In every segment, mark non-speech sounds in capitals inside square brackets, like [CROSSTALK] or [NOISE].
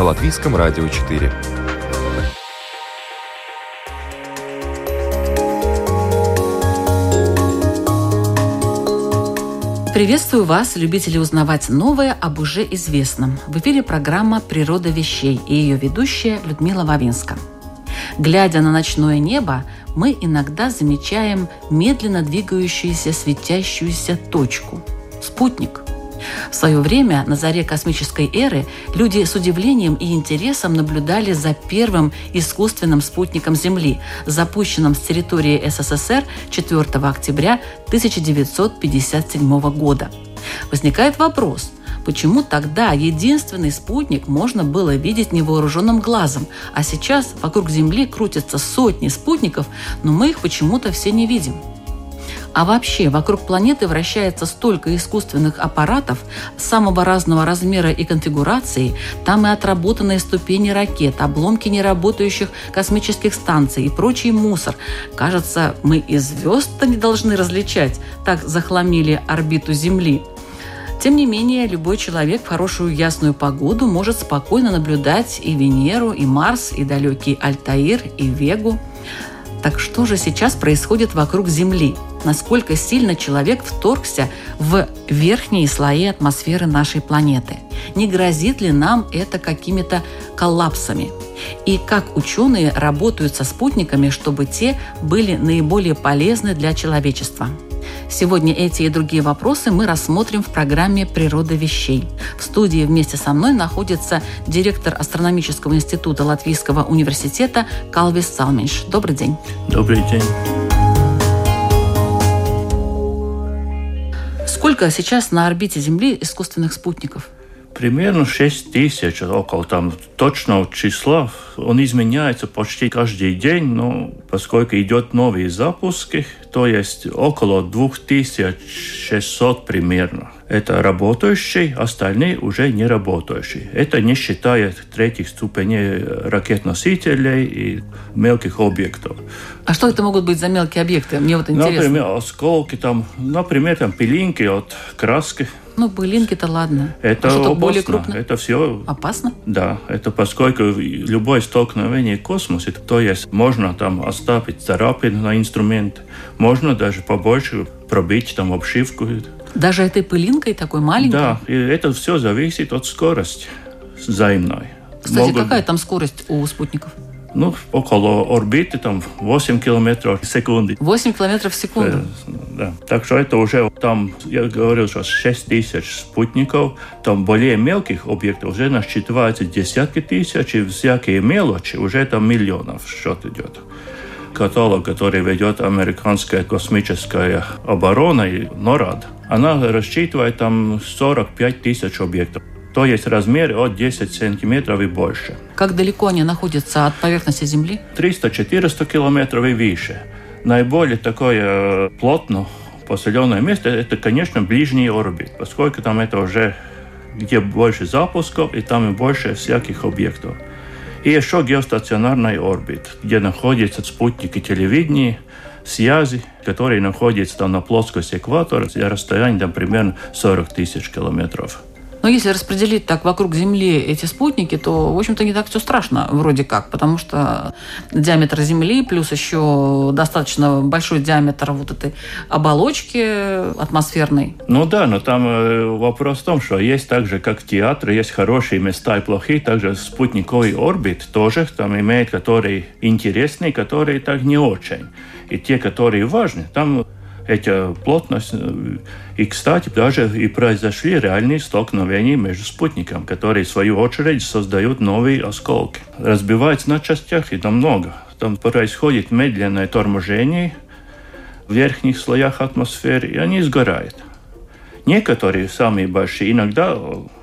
На Латвийском радио 4. Приветствую вас, любители узнавать новое об уже известном. В эфире программа «Природа вещей» и ее ведущая Людмила Вавинска. Глядя на ночное небо, мы иногда замечаем медленно двигающуюся светящуюся точку – спутник. В свое время, на заре космической эры, люди с удивлением и интересом наблюдали за первым искусственным спутником Земли, запущенным с территории СССР 4 октября 1957 года. Возникает вопрос – Почему тогда единственный спутник можно было видеть невооруженным глазом, а сейчас вокруг Земли крутятся сотни спутников, но мы их почему-то все не видим? А вообще, вокруг планеты вращается столько искусственных аппаратов самого разного размера и конфигурации, там и отработанные ступени ракет, обломки неработающих космических станций и прочий мусор. Кажется, мы и звезд-то не должны различать, так захламили орбиту Земли. Тем не менее, любой человек в хорошую ясную погоду может спокойно наблюдать и Венеру, и Марс, и далекий Альтаир, и Вегу. Так что же сейчас происходит вокруг Земли? Насколько сильно человек вторгся в верхние слои атмосферы нашей планеты? Не грозит ли нам это какими-то коллапсами? И как ученые работают со спутниками, чтобы те были наиболее полезны для человечества? Сегодня эти и другие вопросы мы рассмотрим в программе «Природа вещей». В студии вместе со мной находится директор Астрономического института Латвийского университета Калвис Салминш. Добрый день. Добрый день. Сколько сейчас на орбите Земли искусственных спутников? Примерно 6 тысяч, около там точного числа. Он изменяется почти каждый день, но поскольку идет новые запуски, то есть около 2600 примерно. Это работающие, остальные уже не работающие. Это не считая третьих ступеней ракет-носителей и мелких объектов. А что это могут быть за мелкие объекты? Мне вот интересно. Например, осколки, там, например, там пылинки от краски ну, былинки-то ладно. Это а что более крупно. Это все... Опасно? Да, это поскольку любое столкновение в космосе, то есть можно там оставить царапины на инструмент, можно даже побольше пробить там обшивку. Даже этой пылинкой такой маленькой? Да, и это все зависит от скорости взаимной. Кстати, Могут... какая там скорость у спутников? Ну, около орбиты, там 8 километров в секунду. 8 километров в секунду? Да. Так что это уже там, я говорил, что 6 тысяч спутников, там более мелких объектов уже насчитывается десятки тысяч, и всякие мелочи уже там миллионов счет идет каталог, который ведет американская космическая оборона и НОРАД, она рассчитывает там 45 тысяч объектов то есть размер от 10 сантиметров и больше. Как далеко они находятся от поверхности Земли? 300-400 километров и выше. Наиболее такое э, плотно поселенное место – это, конечно, ближний орбит, поскольку там это уже где больше запусков и там и больше всяких объектов. И еще геостационарный орбит, где находятся спутники телевидения, связи, которые находятся там на плоскости экватора, расстояние там, примерно 40 тысяч километров. Но если распределить так вокруг Земли эти спутники, то, в общем-то, не так все страшно, вроде как, потому что диаметр Земли плюс еще достаточно большой диаметр вот этой оболочки атмосферной. Ну да, но там э, вопрос в том, что есть так же, как театр, есть хорошие места и плохие, также спутниковый орбит тоже там имеет, которые интересные, которые так не очень. И те, которые важны, там эта плотность. И, кстати, даже и произошли реальные столкновения между спутниками, которые, в свою очередь, создают новые осколки. Разбиваются на частях, и там много. Там происходит медленное торможение в верхних слоях атмосферы, и они сгорают. Некоторые, самые большие, иногда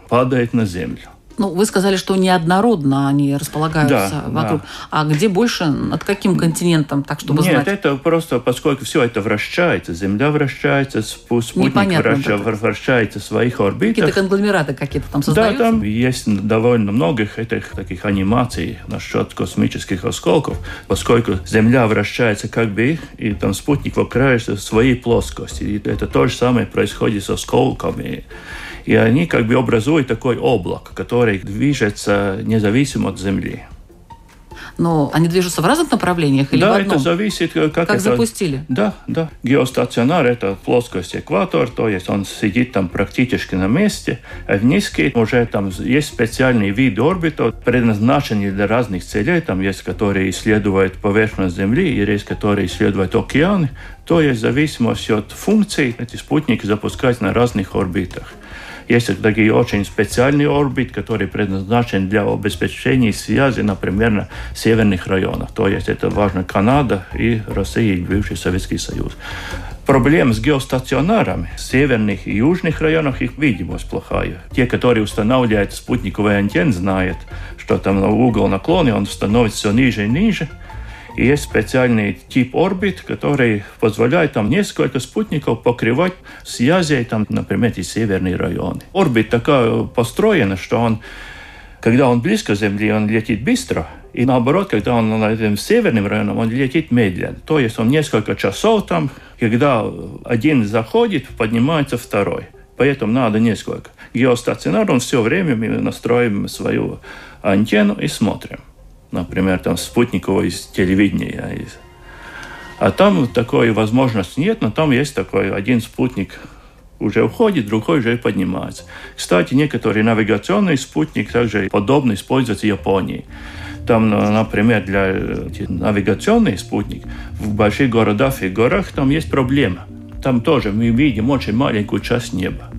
падают на Землю. Ну, вы сказали, что неоднородно они располагаются да, вокруг. Да. А где больше, над каким континентом, так чтобы Нет, знать? это просто, поскольку все это вращается, Земля вращается, спутник вращается, вращается в своих орбитах. Какие-то конгломераты какие-то там создаются? Да, там есть довольно много этих таких анимаций насчет космических осколков, поскольку Земля вращается как бы, и там спутник вокруг своей плоскости. И это то же самое происходит с осколками. И они как бы образуют такой облак, который движется независимо от Земли. Но они движутся в разных направлениях или да, в одном? это зависит, как, как это... запустили. Да, да. Геостационар – это плоскость экватор, то есть он сидит там практически на месте. А в низкий уже там есть специальный вид орбита, предназначенный для разных целей. Там есть, которые исследуют поверхность Земли, и есть, которые исследуют океаны. То есть в зависимости от функций эти спутники запускать на разных орбитах. Есть такие очень специальные орбиты, которые предназначены для обеспечения связи, например, на северных районах. То есть это важно Канада и Россия, и бывший Советский Союз. Проблема с геостационарами в северных и южных районах их видимость плохая. Те, которые устанавливают спутниковые антенны, знают, что там угол наклона, он становится все ниже и ниже. Есть специальный тип орбит, который позволяет там несколько спутников покрывать связи, там, например, и северные районы. Орбит такая построена, что он, когда он близко к Земле, он летит быстро, и наоборот, когда он на этом северном районе, он летит медленно. То есть он несколько часов там, когда один заходит, поднимается второй. Поэтому надо несколько. Геостационар, он все время мы настроим свою антенну и смотрим например, там спутникового из телевидения. А там такой возможности нет, но там есть такой один спутник уже уходит, другой уже поднимается. Кстати, некоторые навигационные спутники также подобно используются в Японии. Там, например, для навигационных спутников в больших городах и горах там есть проблема. Там тоже мы видим очень маленькую часть неба.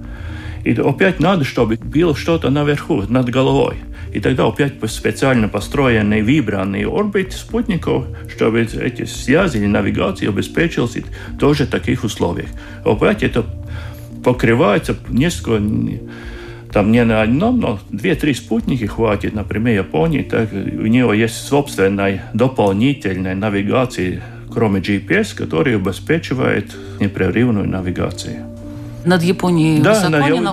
И опять надо, чтобы было что-то наверху, над головой. И тогда опять специально построенные вибранные орбиты спутников, чтобы эти связи или навигация обеспечилась тоже в таких условиях. Опять это покрывается несколько там не на одном, но две-три спутники хватит. Например, Японии, так у него есть собственная дополнительная навигация, кроме GPS, которая обеспечивает непрерывную навигацию. Над Японией да, высоко на, они я,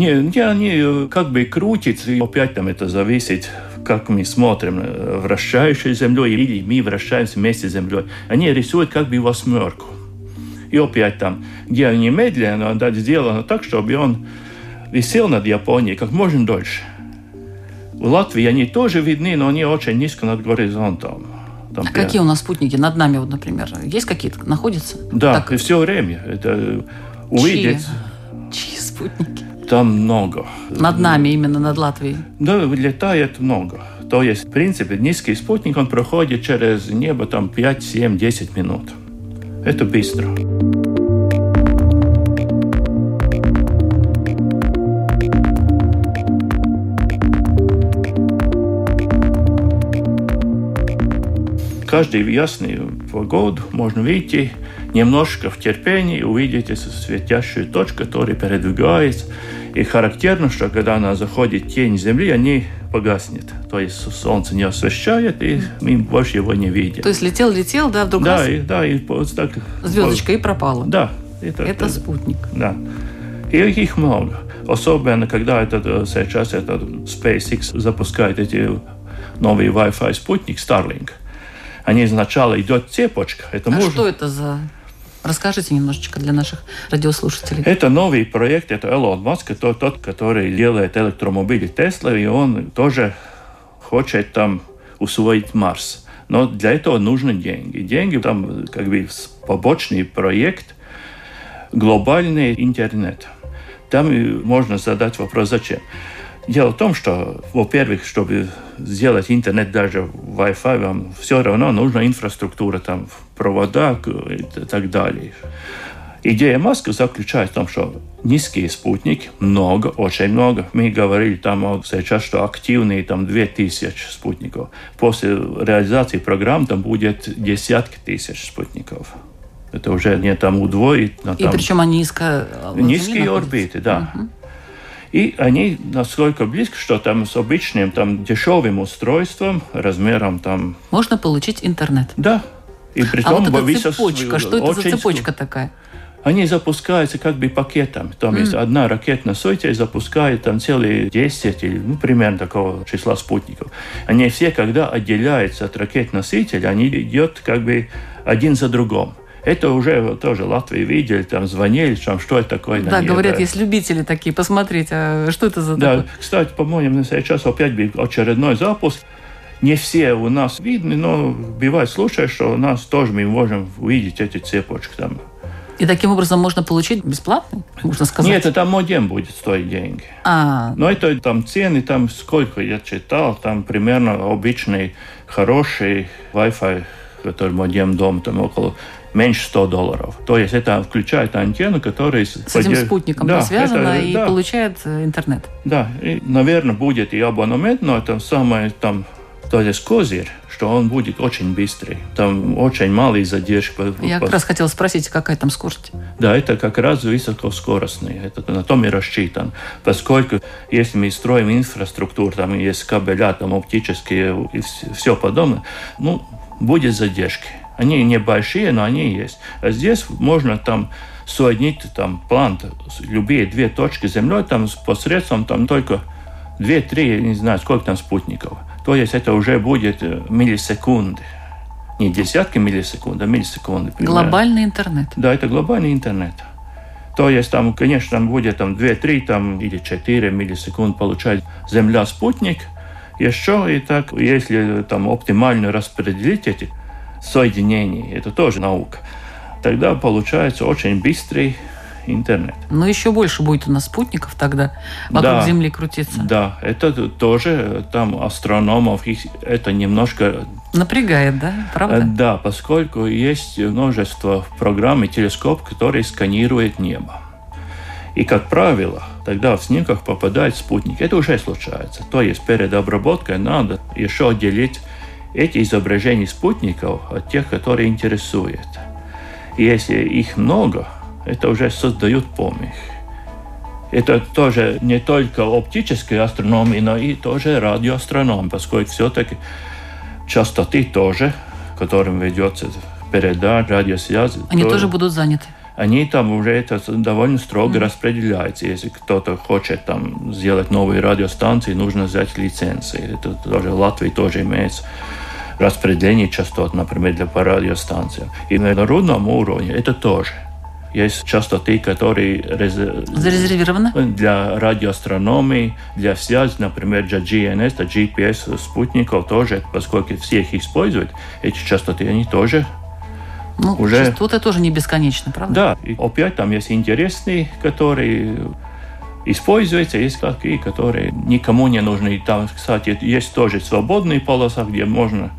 Э, не, не, они как бы крутятся, и опять там это зависит, как мы смотрим, вращающей землей или мы вращаемся вместе с землей. Они рисуют как бы восьмерку. И опять там, где они медленно, да, сделано так, чтобы он висел над Японией как можно дольше. В Латвии они тоже видны, но они очень низко над горизонтом. Там а какие у нас спутники над нами, вот, например, есть какие-то, находятся? Да, так... и все время. Это увидеть. Чьи? Чьи спутники? Там много. Над нами, именно над Латвией? Да, летает много. То есть, в принципе, низкий спутник, он проходит через небо там 5, 7, 10 минут. Это быстро. каждый ясную погоду можно выйти немножко в терпении, увидите светящую точку, которая передвигается. И характерно, что когда она заходит тень Земли, они погаснет. То есть солнце не освещает, и мы больше его не видим. То есть летел-летел, да, вдруг да, раз... и, да, и вот так... Звездочка и пропала. Да. Это, это спутник. Да. И их много. Особенно, когда этот, сейчас этот SpaceX запускает эти новые Wi-Fi спутник Starlink – они сначала идет цепочка. Это а можно... что это за... Расскажите немножечко для наших радиослушателей. Это новый проект, это Элон Маск, это тот, который делает электромобили Тесла, и он тоже хочет там усвоить Марс. Но для этого нужны деньги. Деньги там как бы побочный проект, глобальный интернет. Там можно задать вопрос, зачем. Дело в том, что, во-первых, чтобы сделать интернет даже Wi-Fi, вам все равно нужна инфраструктура, там, провода и так далее. Идея Маска заключается в том, что низкие спутники, много, очень много. Мы говорили там сейчас, что активные там 2000 спутников. После реализации программ там будет десятки тысяч спутников. Это уже не там удвоить. И там... причем они низко... Низкие орбиты, да. Угу. И они насколько близко, что там с обычным там дешевым устройством, размером там... Можно получить интернет? Да. И при а том, вот эта цепочка, что это за цепочка такая? Они запускаются как бы пакетом. Там mm. есть одна ракетная сойти, запускает там целые 10 или ну, примерно такого числа спутников. Они все, когда отделяются от ракет-носителя, они идут как бы один за другом. Это уже тоже Латвии видели, там звонили, там, что это такое. Да, говорят, есть любители такие, посмотреть, а что это за Да, такое? кстати, по-моему, сейчас опять был очередной запуск. Не все у нас видны, но бывает случай, что у нас тоже мы можем увидеть эти цепочки там. И таким образом можно получить бесплатно, можно сказать? Нет, это там модем будет стоить деньги. А. Но это там цены, там сколько я читал, там примерно обычный хороший Wi-Fi, который модем дом, там около меньше 100 долларов. То есть это включает антенну, которая... С поддерж... этим спутником да, связана это, и да. получает э, интернет. Да, и, наверное, будет и абонемент, но это самое там то есть козырь, что он будет очень быстрый. Там очень малый задержка. Я как раз хотел спросить, какая там скорость? Да, это как раз высокоскоростный. Это на том и рассчитан. Поскольку если мы строим инфраструктуру, там есть кабеля, там оптические и все подобное, ну, будет задержки. Они небольшие, но они есть. А здесь можно там соединить там плант, любые две точки землей, там посредством там только две-три, я не знаю, сколько там спутников. То есть это уже будет э, миллисекунды. Не десятки миллисекунд, а миллисекунды. Примерно. Глобальный интернет. Да, это глобальный интернет. То есть там, конечно, там будет там 2-3 там, или 4 миллисекунд получать Земля спутник. Еще и так, если там оптимально распределить эти соединений, это тоже наука, тогда получается очень быстрый интернет. Но еще больше будет у нас спутников тогда вокруг да, Земли крутиться. Да, это тоже там астрономов, их это немножко... Напрягает, да? Правда? Э, да, поскольку есть множество программ и телескоп, которые сканируют небо. И, как правило, тогда в снимках попадает спутник. Это уже случается. То есть перед обработкой надо еще отделить эти изображения спутников от тех, которые интересуют. И если их много, это уже создают помех. Это тоже не только оптическая астрономия, но и тоже радиоастрономия, поскольку все-таки частоты тоже, которым ведется передача, радиосвязь. Они тоже, тоже будут заняты они там уже это довольно строго mm. распределяется. Если кто-то хочет там сделать новые радиостанции, нужно взять лицензии. Это тоже в Латвии тоже имеется распределение частот, например, для по радиостанциям. И на народном уровне это тоже. Есть частоты, которые зарезервированы для радиоастрономии, для связи, например, для GNS, для GPS спутников тоже, поскольку все их используют, эти частоты, они тоже ну, уже... частоты тоже не бесконечно, правда? Да, и опять там есть интересные, которые используются, есть такие, которые никому не нужны. Там, кстати, есть тоже свободные полоса, где можно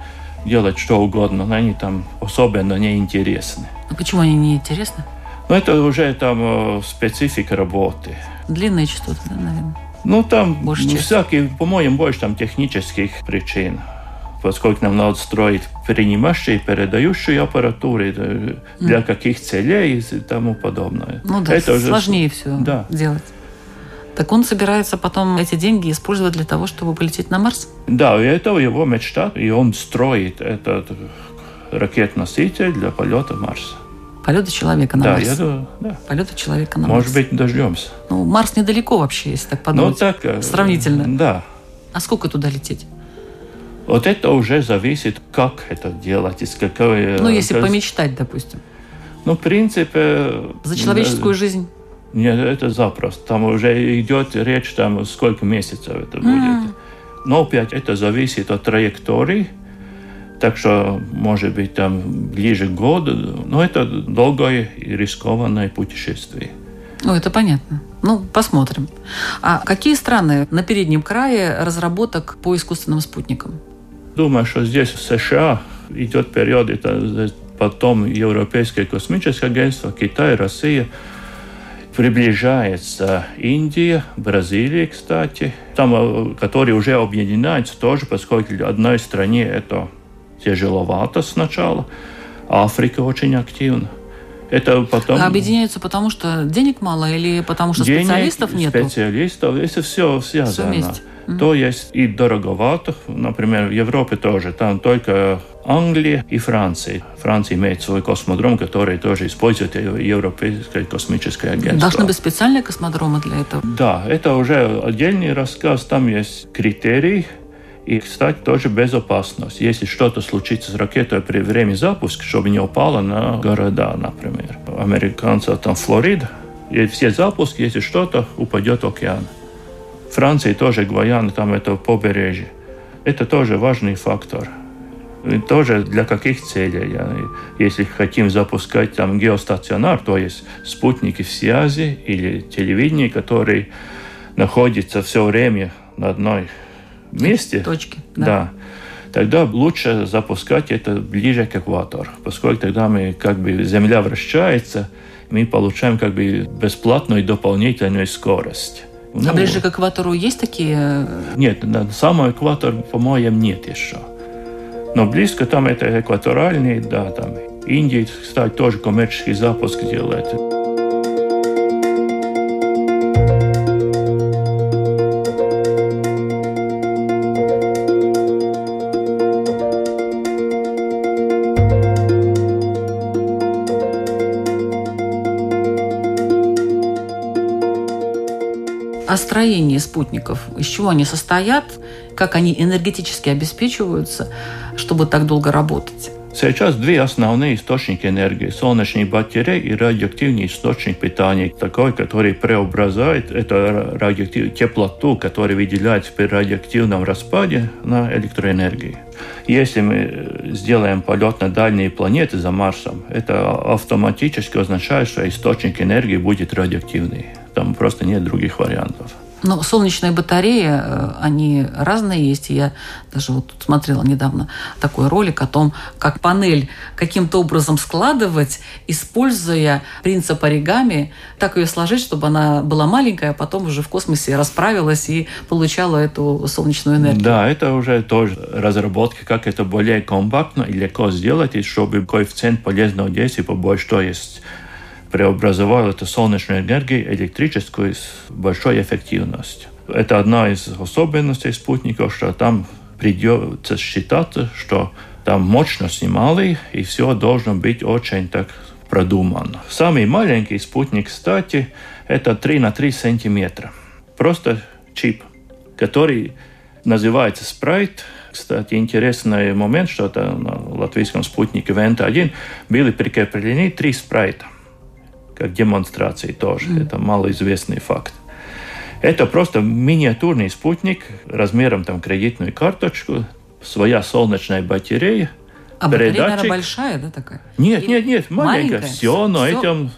делать что угодно, но они там особенно не интересны. А почему они не интересны? Ну, это уже там э, специфика работы. Длинные частоты, да, наверное? Ну, там больше ну, всякие, по-моему, больше там технических причин. Поскольку нам надо строить принимающие передающие аппаратуры э, для mm. каких целей и тому подобное. Ну да, это сложнее уже... все да. делать. Так он собирается потом эти деньги использовать для того, чтобы полететь на Марс? Да, это его мечта, и он строит этот ракет-носитель для полета в Марс. Полета человека на да, Марс. Я думаю, да. Полета человека на Может Марс. Может быть, дождемся. Ну, Марс недалеко вообще, если так подумать. Ну, так. Э, Сравнительно. Да. А сколько туда лететь? Вот это уже зависит, как это делать, из какой... Ну, если как... помечтать, допустим. Ну, в принципе... За человеческую жизнь? Нет, это запросто. Там уже идет речь, там сколько месяцев это будет. Mm. Но опять это зависит от траектории, так что, может быть, там ближе к году, но это долгое и рискованное путешествие. Ну, это понятно. Ну, посмотрим. А какие страны на переднем крае разработок по искусственным спутникам? Думаю, что здесь в США идет период, это потом Европейское космическое агентство, Китай, Россия. Приближается Индия, Бразилия, кстати, там, э, которые уже объединяются тоже, поскольку одной стране это тяжеловато сначала. Африка очень активна. Это потом... А объединяются потому, что денег мало или потому, что денег, специалистов нет? специалистов, это все связано. Все вместе. То есть и дороговато, например, в Европе тоже, там только Англия и Франция. Франция имеет свой космодром, который тоже использует Европейское космическое агентство. Должны быть специальные космодромы для этого? Да, это уже отдельный рассказ, там есть критерии, и, кстати, тоже безопасность. Если что-то случится с ракетой при время запуска, чтобы не упала на города, например. Американцы там Флорида, и все запуски, если что-то, упадет в океан. Франции тоже Гваяна, там это побережье. Это тоже важный фактор. И тоже для каких целей? Если хотим запускать там геостационар, то есть спутники связи или телевидение, которые находятся все время на одной месте. Точки. Да. да. Тогда лучше запускать это ближе к экватору, поскольку тогда мы как бы Земля вращается, мы получаем как бы бесплатную дополнительную скорость. Ну, а ближе к экватору есть такие? Э, нет, на самом экватор, по-моему, нет еще. Но близко там это экваторальный, да, там Индия, кстати, тоже коммерческий запуск делает. Спутников, из чего они состоят, как они энергетически обеспечиваются, чтобы так долго работать. Сейчас две основные источники энергии. Солнечные батареи и радиоактивный источник питания. Такой, который преобразует эту радиоактивную теплоту, которая выделяется при радиоактивном распаде на электроэнергию. Если мы сделаем полет на дальние планеты за Марсом, это автоматически означает, что источник энергии будет радиоактивный. Там просто нет других вариантов. Но солнечные батареи, э, они разные есть. Я даже вот смотрела недавно такой ролик о том, как панель каким-то образом складывать, используя принцип оригами, так ее сложить, чтобы она была маленькая, а потом уже в космосе расправилась и получала эту солнечную энергию. Да, это уже тоже разработка, как это более компактно и легко сделать, и чтобы коэффициент полезного действия побольше, то есть преобразовал эту солнечную энергию электрическую с большой эффективностью. Это одна из особенностей спутников, что там придется считаться, что там мощность немалая, и все должно быть очень так продумано. Самый маленький спутник, кстати, это 3 на 3 сантиметра. Просто чип, который называется спрайт. Кстати, интересный момент, что это на латвийском спутнике Вента-1 были прикреплены три спрайта – как демонстрации тоже. Mm. Это малоизвестный факт. Это просто миниатюрный спутник размером там кредитную карточку, своя солнечная батарея. А батарея, наверное, большая, да, такая? Нет, нет, нет, маленькая. маленькая? Все, но Все. этим...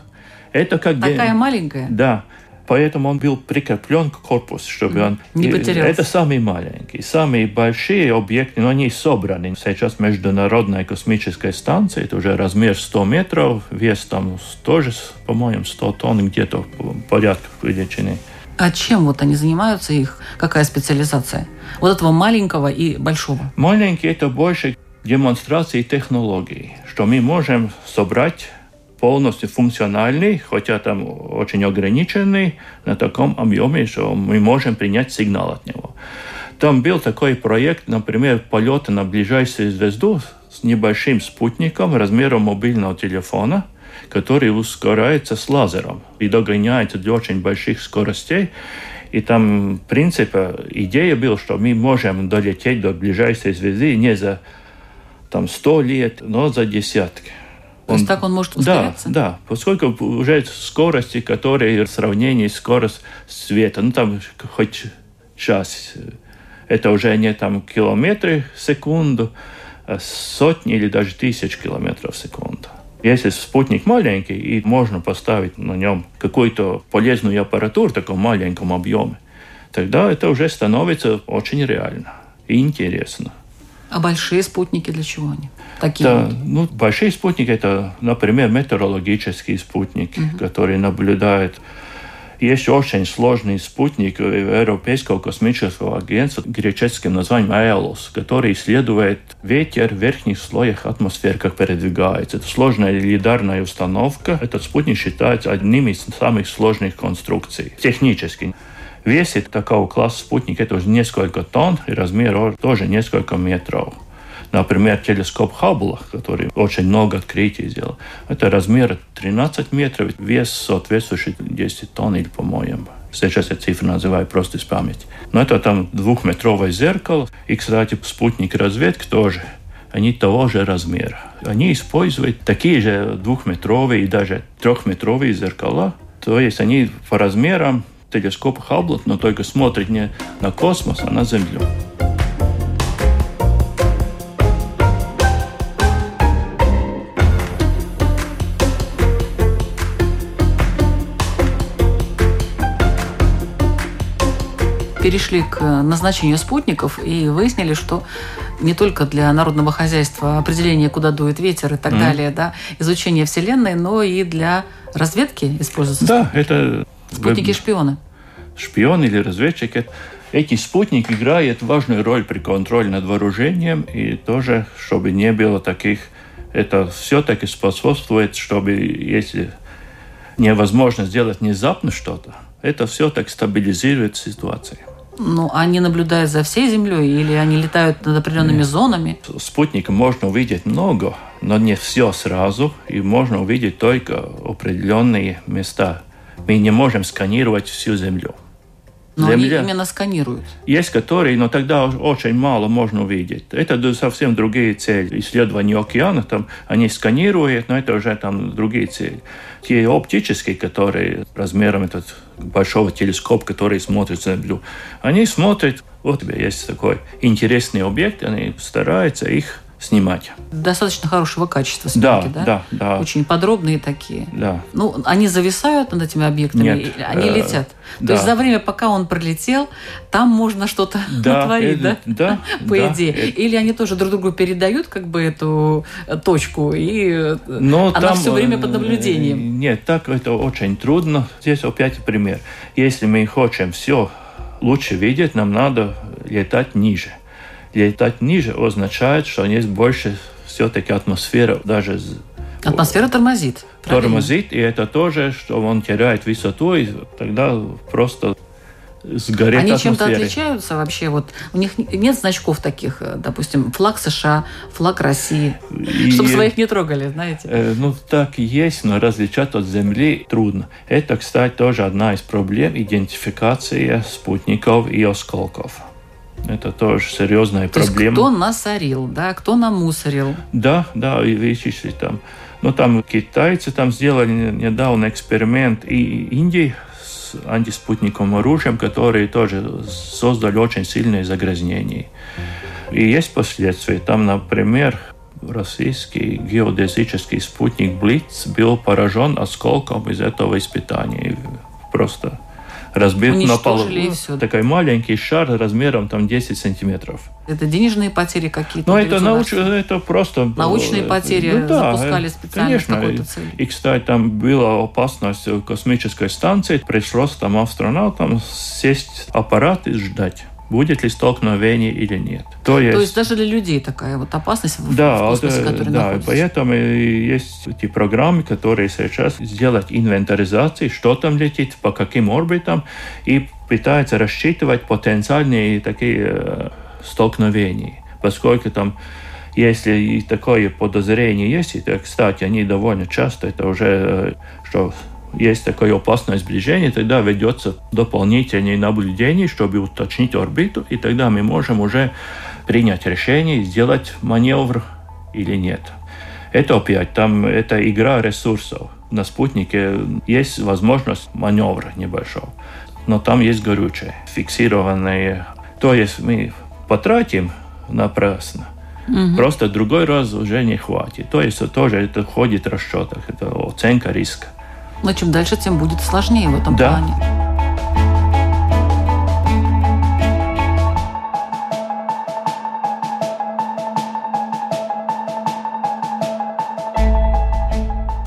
Это как... Такая маленькая? Да. Поэтому он был прикреплен к корпусу, чтобы он... Не потерялся. Это самый маленький. Самые большие объекты, но они собраны. Сейчас Международная космическая станция, это уже размер 100 метров, вес там тоже, по-моему, 100 тонн, где-то порядка величины. А чем вот они занимаются, их какая специализация? Вот этого маленького и большого. Маленький – это больше демонстрации технологий, что мы можем собрать полностью функциональный, хотя там очень ограниченный, на таком объеме, что мы можем принять сигнал от него. Там был такой проект, например, полета на ближайшую звезду с небольшим спутником размером мобильного телефона, который ускоряется с лазером и догоняется до очень больших скоростей. И там, в принципе, идея была, что мы можем долететь до ближайшей звезды не за там, 100 лет, но за десятки. То есть так он может ускоряться? Да, да, поскольку уже скорости, которые в сравнении с скоростью света, ну там хоть час, это уже не там километры в секунду, а сотни или даже тысяч километров в секунду. Если спутник маленький, и можно поставить на нем какую-то полезную аппаратуру в таком маленьком объеме, тогда это уже становится очень реально и интересно. А большие спутники для чего они? Такие да, вот. ну, большие спутники это, например, метеорологический спутник, угу. который наблюдает Есть очень сложный спутник Европейского космического агентства греческим названием «Аэлос», который исследует ветер в верхних слоях атмосферы, как передвигается. Это сложная лидарная установка. Этот спутник считается одним из самых сложных конструкций технически. Весит такого класса спутник это уже несколько тонн, и размер тоже несколько метров. Например, телескоп Хаббла, который очень много открытий сделал, это размер 13 метров, вес соответствующий 10 тонн или, по-моему. Сейчас я цифру называю просто из памяти. Но это там двухметровое зеркало. И, кстати, спутник разведки тоже они того же размера. Они используют такие же двухметровые и даже трехметровые зеркала. То есть они по размерам телескопа Хаббла, но только смотрят не на космос, а на Землю. перешли к назначению спутников и выяснили, что не только для народного хозяйства определение, куда дует ветер и так mm. далее, да, изучение Вселенной, но и для разведки используются. Да, это спутники-шпионы. Шпионы или разведчики. Эти спутники играют важную роль при контроле над вооружением и тоже, чтобы не было таких, это все-таки способствует, чтобы если невозможно сделать внезапно что-то, это все так стабилизирует ситуацию. Ну, они наблюдают за всей Землей или они летают над определенными Нет. зонами? Спутника можно увидеть много, но не все сразу, и можно увидеть только определенные места. Мы не можем сканировать всю Землю. Но Земля. они именно сканируют. Есть которые, но тогда очень мало можно увидеть. Это совсем другие цели. Исследование океана, там они сканируют, но это уже там другие цели. Те оптические, которые размером этот большого телескопа, который смотрит Землю, они смотрят, вот у тебя есть такой интересный объект, они стараются их снимать. Достаточно хорошего качества съемки, да? Да, да, да. Очень подробные такие. Да. Ну, они зависают над этими объектами, Нет, они э, летят. То да. есть за время, пока он пролетел, там можно что-то да, [LAUGHS] натворить, это, да? [LAUGHS] Да. [LAUGHS] По идее. Это... Или они тоже друг другу передают как бы эту э, точку, и э, Но она там, все время под наблюдением. Нет, так это очень трудно. Здесь опять пример. Если мы хотим все лучше видеть, нам надо летать ниже летать ниже означает, что есть больше все-таки атмосфера даже Атмосфера тормозит. Правильно? Тормозит, и это тоже, что он теряет высоту, и тогда просто сгорит Они чем-то отличаются вообще? Вот у них нет значков таких, э, допустим, флаг США, флаг России, и, чтобы своих не трогали, знаете? Э, ну, так и есть, но различать от Земли трудно. Это, кстати, тоже одна из проблем идентификации спутников и осколков. Это тоже серьезная То проблема. Есть кто насорил, да, кто намусорил. Да, да, и вычислили там. Но там китайцы там сделали недавно эксперимент и Индии с антиспутниковым оружием, которые тоже создали очень сильные загрязнения. И есть последствия. Там, например, российский геодезический спутник Блиц был поражен осколком из этого испытания. Просто разбит на полу. Такой маленький шар размером там 10 сантиметров. Это денежные потери какие-то? Ну, это, науч... это просто... Научные потери ну, да, запускали специально конечно. какой-то целью. И, кстати, там была опасность космической станции. Пришлось там астронавтам сесть аппарат и ждать будет ли столкновение или нет. То есть, То есть даже для людей такая вот опасность да, в космосе, да, которая да, находится. поэтому есть эти программы, которые сейчас сделать инвентаризацию, что там летит, по каким орбитам, и пытаются рассчитывать потенциальные такие э, столкновения, поскольку там если такое подозрение есть, и, кстати, они довольно часто, это уже, э, что есть такое опасное сближение, тогда ведется дополнительное наблюдение, чтобы уточнить орбиту, и тогда мы можем уже принять решение, сделать маневр или нет. Это опять, там это игра ресурсов. На спутнике есть возможность маневра небольшого, но там есть горючее, фиксированное. То есть мы потратим напрасно, Угу. Просто другой раз уже не хватит. То есть тоже это входит в расчетах, это оценка риска. Но чем дальше, тем будет сложнее в этом да. плане.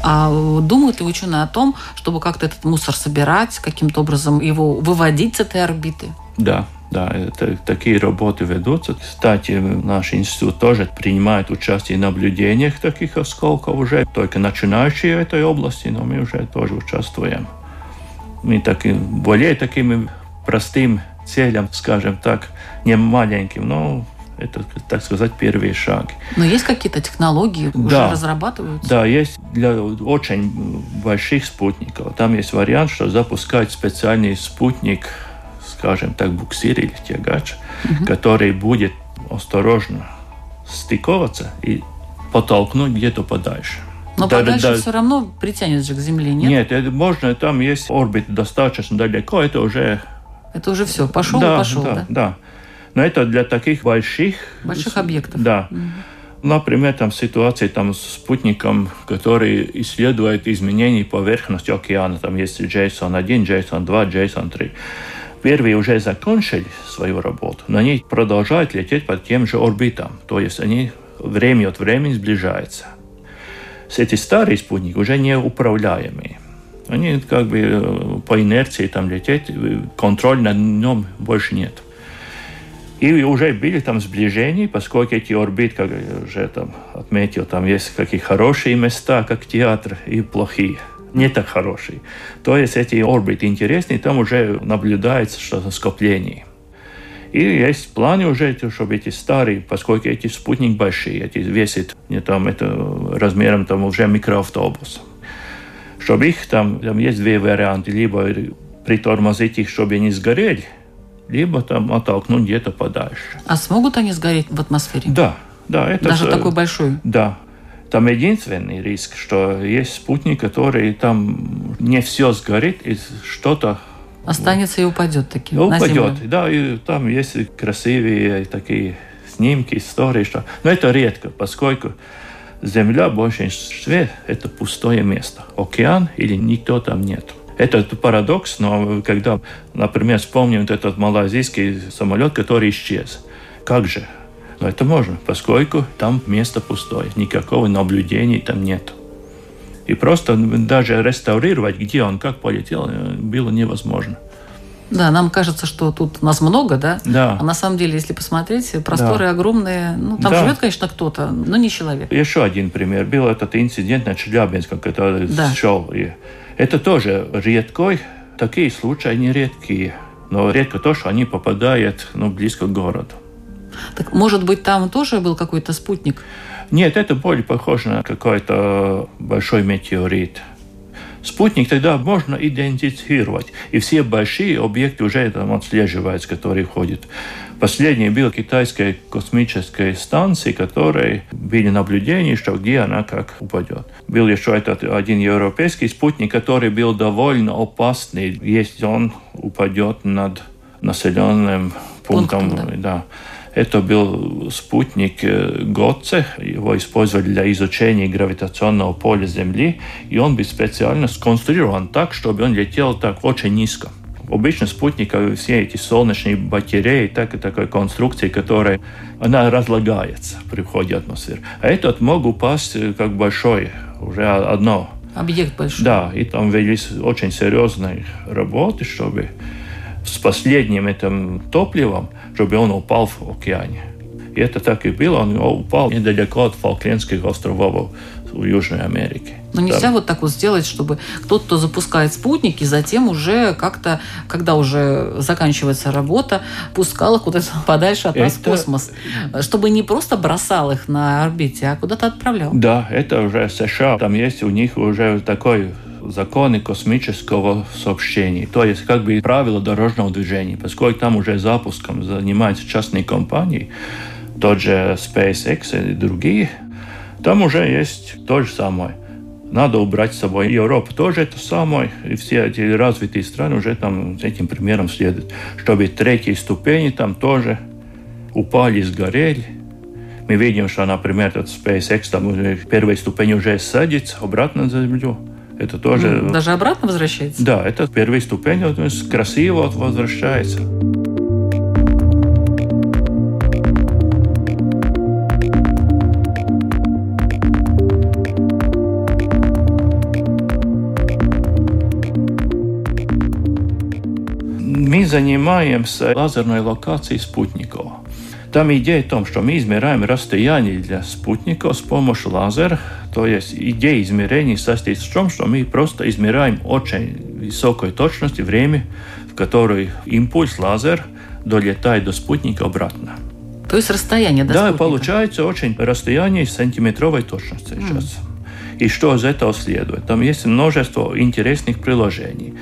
А Вот думают ли ученые о том, чтобы как-то этот мусор собирать, каким-то образом его выводить с этой орбиты? Да, да, это, такие работы ведутся. Кстати, наш институт тоже принимает участие в наблюдениях таких осколков уже, только начинающие в этой области, но мы уже тоже участвуем. Мы таки, более такими простым целям, скажем так, не маленьким, но это, так сказать, первый шаг. Но есть какие-то технологии, да. уже разрабатываются? Да, есть для очень больших спутников. Там есть вариант, что запускать специальный спутник скажем так, буксир или тягач, угу. который будет осторожно стыковаться и подтолкнуть где-то подальше. Но да, подальше да, все равно притянет же к Земле, нет? Нет, это можно, там есть орбит достаточно далеко, это уже... Это уже все, пошел да, и пошел, да? Да, да. Но это для таких больших... Больших объектов. Да. Угу. Например, там ситуации там, с спутником, который исследует изменения поверхности океана. Там есть JSON-1, JSON-2, JSON-3. Первые уже закончили свою работу, но они продолжают лететь по тем же орбитам, то есть они время от времени сближаются. С эти старые спутники уже не управляемые. Они как бы э, по инерции там лететь, э, контроль над нем больше нет. И уже были там сближения, поскольку эти орбиты, как я уже там отметил, там есть какие хорошие места, как театр, и плохие не так хороший. То есть эти орбиты интересные, там уже наблюдается что-то скопление. И есть планы уже, чтобы эти старые, поскольку эти спутники большие, эти весят не там, это размером там уже микроавтобус. Чтобы их там, там есть две варианты, либо притормозить их, чтобы они сгорели, либо там оттолкнуть где-то подальше. А смогут они сгореть в атмосфере? Да, да. Это, Даже такой большой? Да. Там единственный риск, что есть спутник, который там не все сгорит, и что-то Останется и упадет таким Упадет, да, и там есть красивые такие снимки, истории, что... Но это редко, поскольку Земля в большинстве – это пустое место. Океан или никто там нет. Это парадокс, но когда, например, вспомним этот малазийский самолет, который исчез. Как же? Но это можно, поскольку там место пустое, никакого наблюдения там нет. И просто даже реставрировать, где он, как полетел, было невозможно. Да, нам кажется, что тут нас много, да? Да. А на самом деле, если посмотреть, просторы да. огромные. Ну, там да. живет, конечно, кто-то, но не человек. Еще один пример. Был этот инцидент на Челябинском, который да. шел. И это тоже редкой. Такие случаи не редкие. Но редко то, что они попадают ну, близко к городу. Так, может быть, там тоже был какой-то спутник? Нет, это более похоже на какой-то большой метеорит. Спутник тогда можно идентифицировать, и все большие объекты уже там отслеживаются, которые входят. Последний был китайской космической станции, которой были наблюдения, что где она как упадет. Был еще этот один европейский спутник, который был довольно опасный, если он упадет над населенным пунктом. пунктом да. Да. Это был спутник ГОЦЕ, его использовали для изучения гравитационного поля Земли, и он был специально сконструирован так, чтобы он летел так очень низко. Обычно спутника все эти солнечные батареи, так и такой конструкции, которая она разлагается при входе в атмосферу. А этот мог упасть как большой, уже одно. Объект большой. Да, и там велись очень серьезные работы, чтобы с последним этим топливом, он упал в океане. И это так и было. Он упал недалеко от Фолклендских островов в Южной Америке. Но нельзя да. вот так вот сделать, чтобы кто-то, кто запускает спутники, затем уже как-то, когда уже заканчивается работа, пускал их куда-то [LAUGHS] подальше от это... нас в космос. Чтобы не просто бросал их на орбите, а куда-то отправлял. Да, это уже США. Там есть у них уже такой законы космического сообщения, то есть как бы правила дорожного движения, поскольку там уже запуском занимаются частные компании, тот же SpaceX и другие, там уже есть то же самое. Надо убрать с собой. Европа тоже это самое. И все эти развитые страны уже там этим примером следуют. Чтобы третьи ступени там тоже упали, сгорели. Мы видим, что, например, этот SpaceX, там уже первая ступень уже садится обратно на Землю. Это тоже... Ну, даже обратно возвращается? Да, это первая ступень, вот, ну, красиво возвращается. Мы занимаемся лазерной локацией спутников. Там идея в том, что мы измеряем расстояние для спутников с помощью лазера, то есть идея измерений состоит в том, что мы просто измеряем очень высокой точности время, в которое импульс лазер долетает до спутника обратно. То есть расстояние до Да, спутника. получается очень расстояние сантиметровой точности сейчас. И что из этого следует? Там есть множество интересных приложений.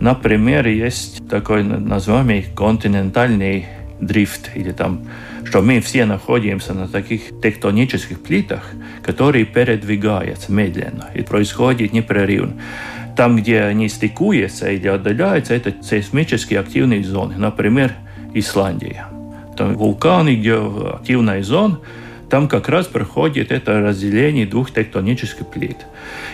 Например, есть такой называемый континентальный дрифт, или там, что мы все находимся на таких тектонических плитах, которые передвигаются медленно и происходит непрерывно. Там, где они стыкуются или отдаляются, это сейсмически активные зоны. Например, Исландия. Там вулканы, где активная зона, там как раз проходит это разделение двух тектонических плит.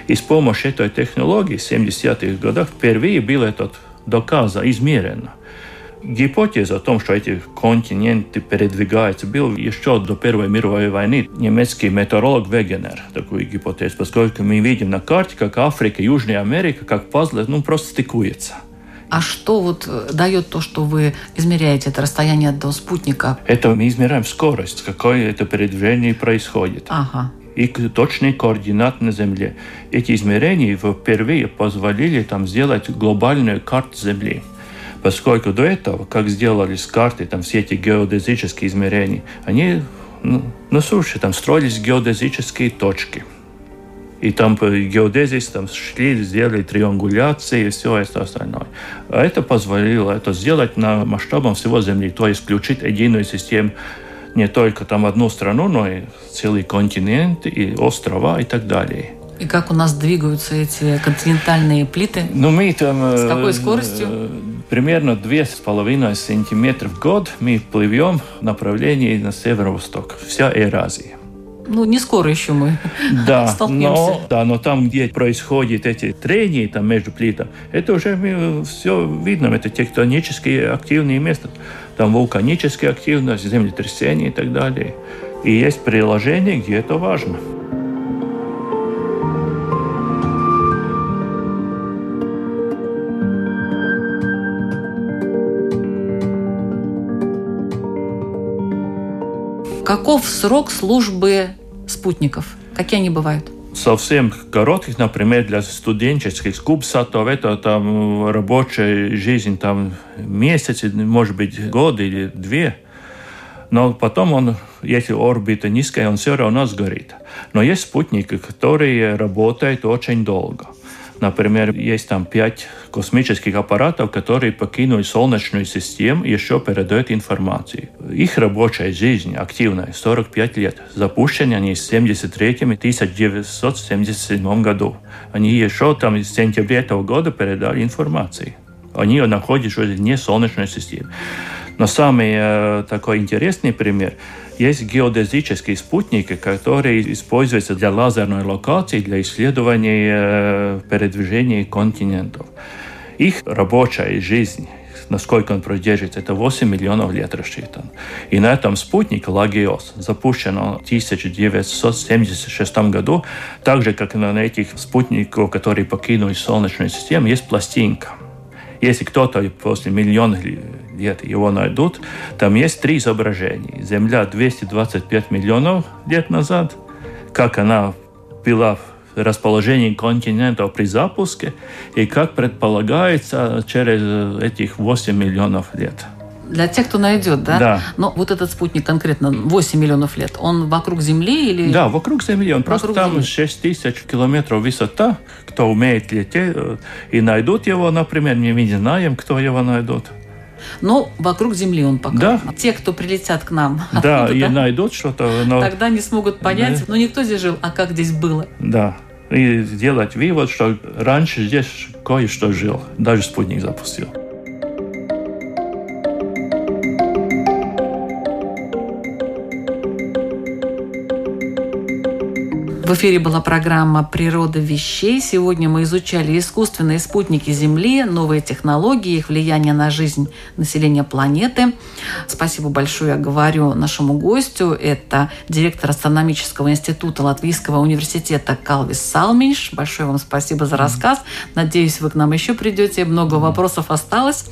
И с помощью этой технологии в 70-х годах впервые было это доказано, измерено. Гипотеза о том, что эти континенты передвигаются, был еще до Первой мировой войны немецкий метеоролог Вегенер такую гипотезу, поскольку мы видим на карте, как Африка, Южная Америка, как пазлы, ну, просто стыкуются. А что вот э, дает то, что вы измеряете это расстояние до спутника? Это мы измеряем скорость, какое это передвижение происходит. Ага. И точные координаты на Земле. Эти измерения впервые позволили там сделать глобальную карту Земли. Поскольку до этого, как сделали с карты, там все эти геодезические измерения, они ну, на суше там строились геодезические точки. И там по геодезии там шли, сделали триангуляции и все это остальное. А это позволило это сделать на масштабом всего Земли, то есть включить единую систему не только там одну страну, но и целый континент, и острова и так далее. И как у нас двигаются эти континентальные плиты? Ну, мы там... С какой скоростью? Э, примерно 2,5 сантиметра в год мы плывем в направлении на северо-восток. Вся Эразия. Ну, не скоро еще мы [LAUGHS] Да, [LAUGHS] столкнемся. но, да, но там, где происходят эти трения там, между плитами, это уже все видно, это тектонические активные места. Там вулканические активности, землетрясения и так далее. И есть приложения, где это важно. Каков срок службы спутников? Какие они бывают? совсем коротких, например, для студенческих кубсатов, это там рабочая жизнь там месяц, может быть, год или две. Но потом он, если орбита низкая, он все равно сгорит. Но есть спутники, которые работают очень долго. Например, есть там пять космических аппаратов, которые покинули Солнечную систему и еще передают информацию. Их рабочая жизнь активная 45 лет. Запущены они в 73 1977 году. Они еще там в сентябре этого года передали информацию. Они находятся вне Солнечной системы. Но самый э, такой интересный пример есть геодезические спутники, которые используются для лазерной локации, для исследования э, передвижения континентов. Их рабочая жизнь насколько он продержится, это 8 миллионов лет рассчитан. И на этом спутник Лагиос запущен в 1976 году, так же, как и на этих спутниках, которые покинули Солнечную систему, есть пластинка. Если кто-то после миллионов лет его найдут, там есть три изображения. Земля 225 миллионов лет назад, как она была в расположении континентов при запуске, и как предполагается через этих 8 миллионов лет. Для тех, кто найдет, да? Да. Но вот этот спутник конкретно 8 миллионов лет, он вокруг Земли или... Да, вокруг Земли. Он Вокруг просто там Земли. 6 тысяч километров высота. Кто умеет лететь э, и найдут его, например, мы не знаем, кто его найдут. Но вокруг Земли он пока. Да. Те, кто прилетят к нам, Да, и найдут что-то. Но... тогда не смогут понять, Да. ну никто здесь жил, а как здесь было. Да. И сделать вывод, что раньше здесь кое-что жил. Даже спутник запустил. В эфире была программа «Природа вещей». Сегодня мы изучали искусственные спутники Земли, новые технологии, их влияние на жизнь населения планеты. Спасибо большое, я говорю нашему гостю. Это директор астрономического института Латвийского университета Калвис Салминш. Большое вам спасибо за рассказ. Надеюсь, вы к нам еще придете. Много вопросов осталось.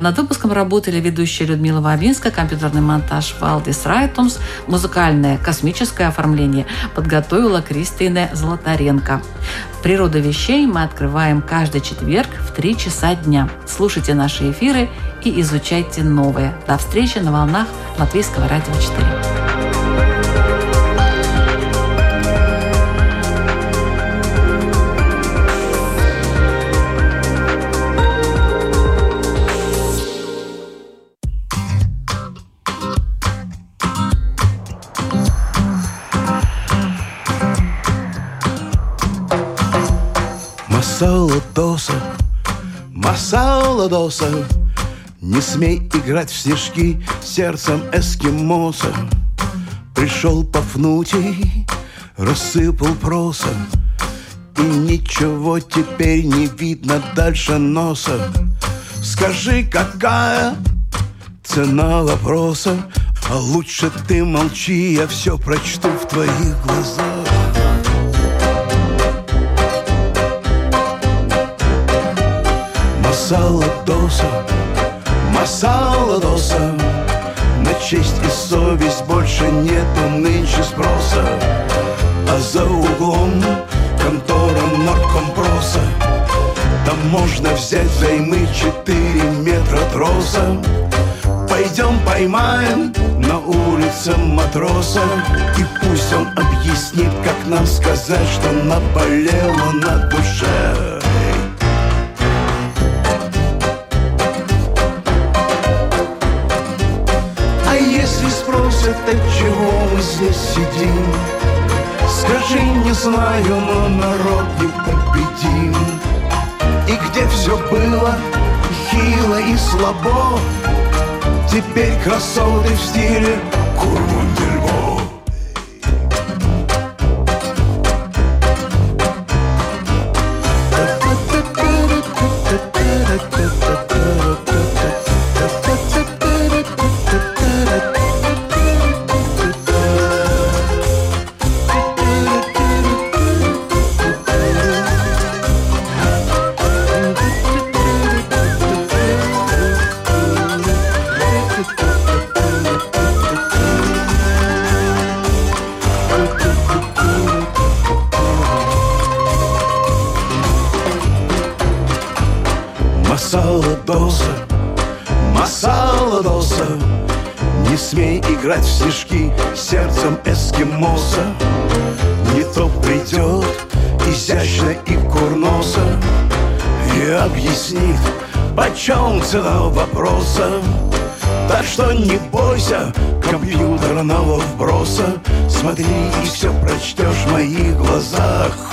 Над выпуском работали ведущая Людмила Вавинска, компьютерный монтаж Валдис Райтумс, музыкальное космическое оформление подготовила читала Кристина Золотаренко. «Природа вещей» мы открываем каждый четверг в 3 часа дня. Слушайте наши эфиры и изучайте новые. До встречи на волнах Латвийского радио 4. Масала доса, масала доса Не смей играть в снежки сердцем эскимоса. Пришел Пафнутий, рассыпал проса. И ничего теперь не видно дальше носа. Скажи, какая цена вопроса? А лучше ты молчи, я все прочту в твоих глазах Масала доса, масала доса. На честь и совесть больше нету нынче спроса. А за углом контора наркомпроса. Там можно взять займы четыре метра троса. Пойдем поймаем на улице матроса. И пусть он объяснит, как нам сказать, что наболело на душе от чего мы здесь сидим? Скажи, не знаю, но народ не победим. И где все было хило и слабо Теперь красоты в стиле цена вопроса. Так что не бойся компьютерного вброса. Смотри и все прочтешь в моих глазах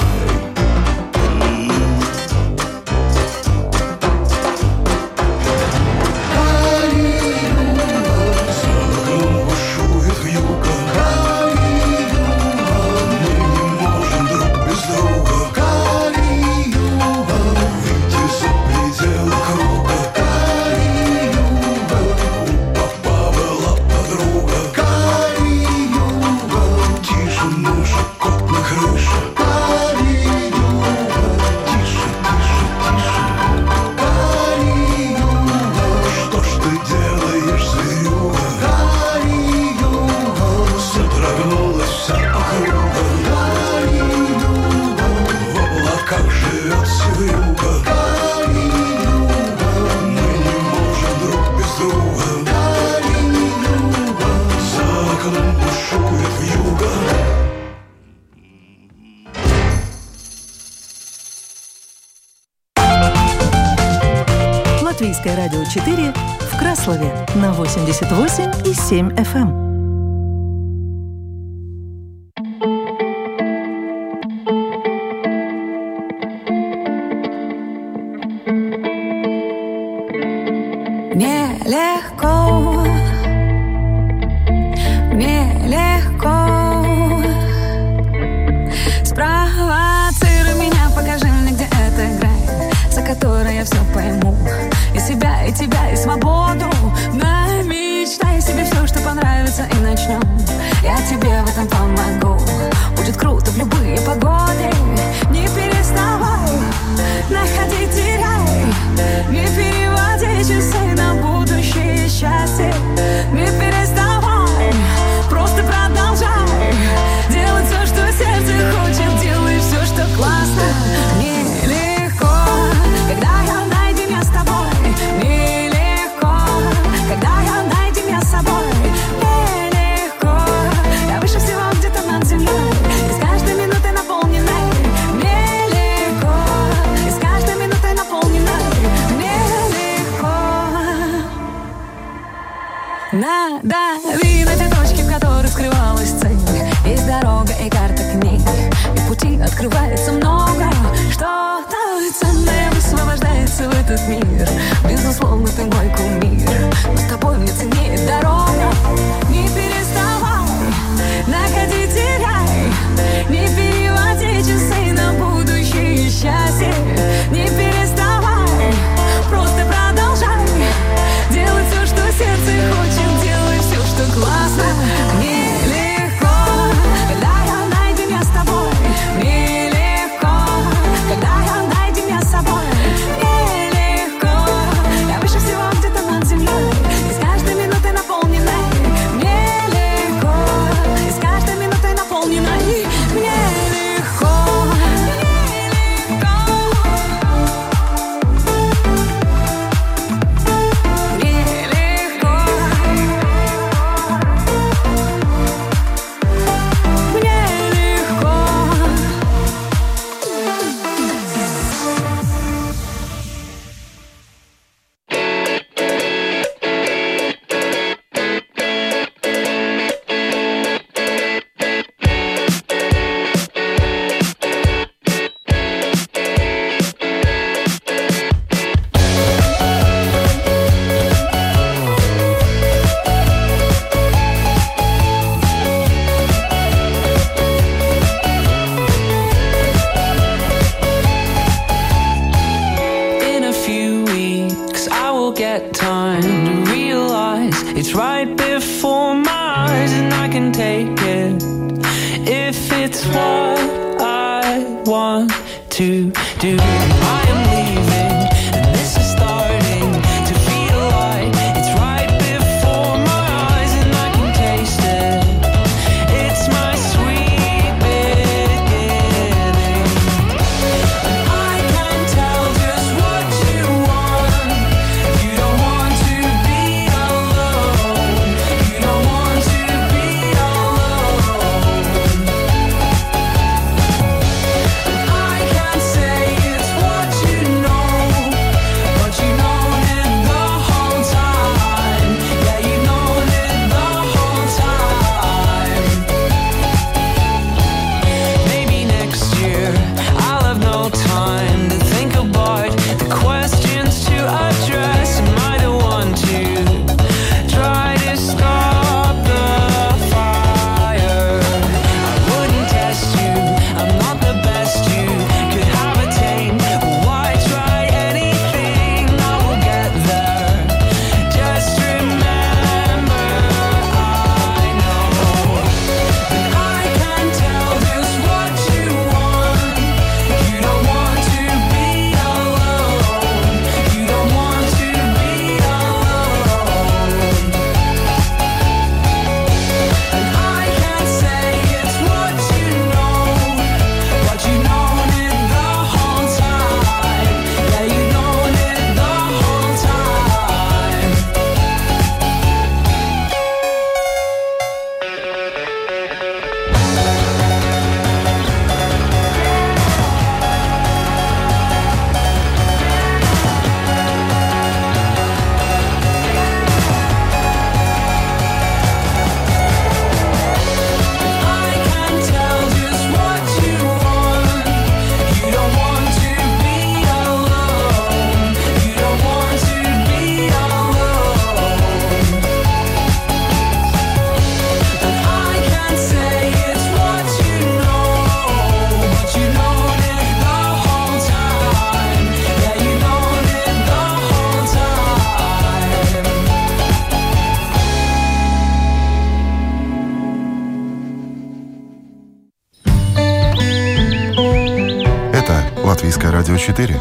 Латвийское радио 4.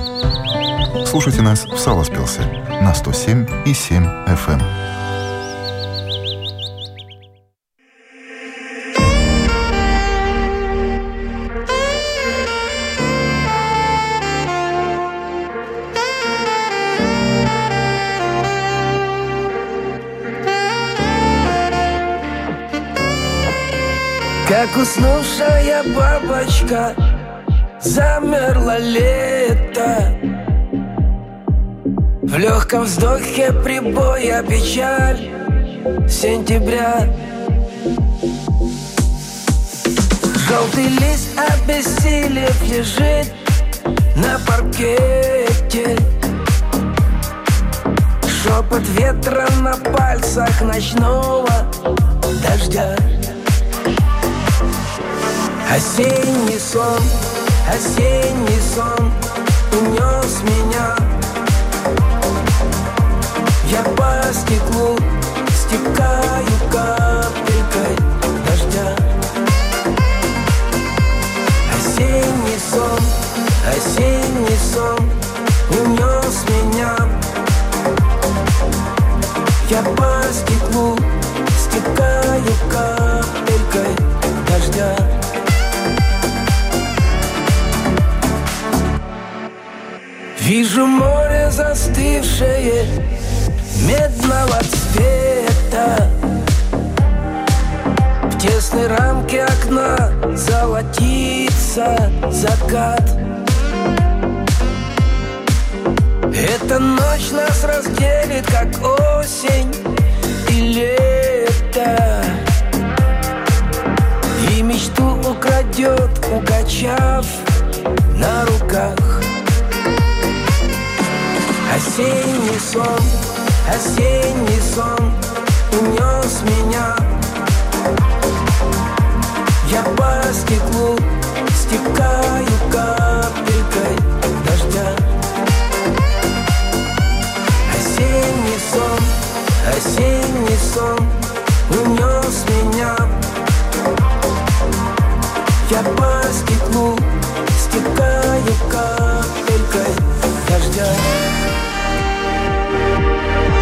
Слушайте нас в Саласпилсе на 107 и 7 FM. Эм. Как уснувшая бабочка замерло лето. В легком вздохе прибоя печаль сентября. Желтый лист обессилев лежит на паркете. Шепот ветра на пальцах ночного дождя. Осенний сон осенний сон унес меня. Я по стеклу стекаю капелькой дождя. Осенний сон, осенний сон унес меня. Я по стеклу стекаю капелькой Вижу море застывшее медного цвета. В тесной рамке окна золотится закат. Эта ночь нас разделит, как осень и лето. И мечту украдет, укачав на руках Осенний сон, осенний сон унес меня. Я по стеклу стекаю капелькой дождя. Осенний сон, осенний сон унес меня. Я по стеклу стекаю капелькой дождя Осенний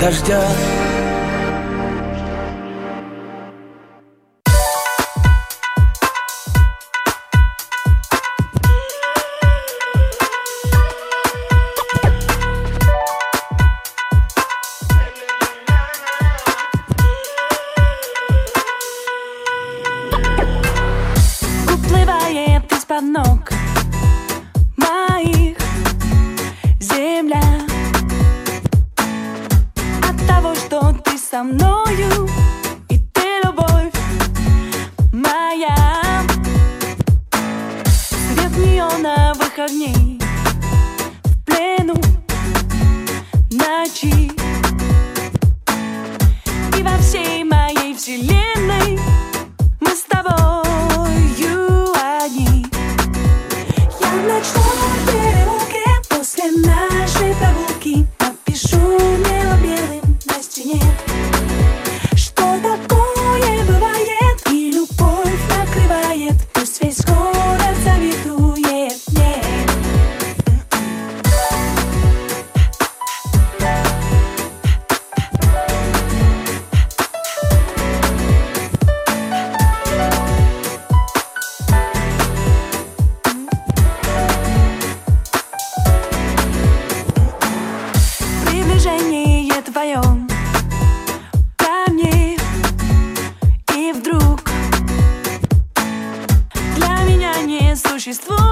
дождя существует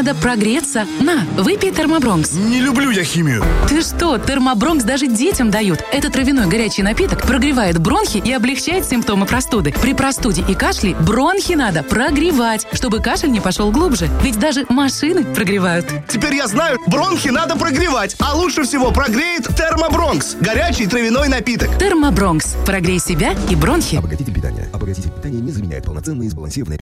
надо прогреться. На, выпей термобронкс. Не люблю я химию. Ты что, термобронкс даже детям дают. Это травяной горячий напиток прогревает бронхи и облегчает симптомы простуды. При простуде и кашле бронхи надо прогревать, чтобы кашель не пошел глубже. Ведь даже машины прогревают. Теперь я знаю, бронхи надо прогревать. А лучше всего прогреет термобронкс. Горячий травяной напиток. Термобронкс. Прогрей себя и бронхи. Обогатите питание. Обогатите питание не заменяет полноценные и сбалансированное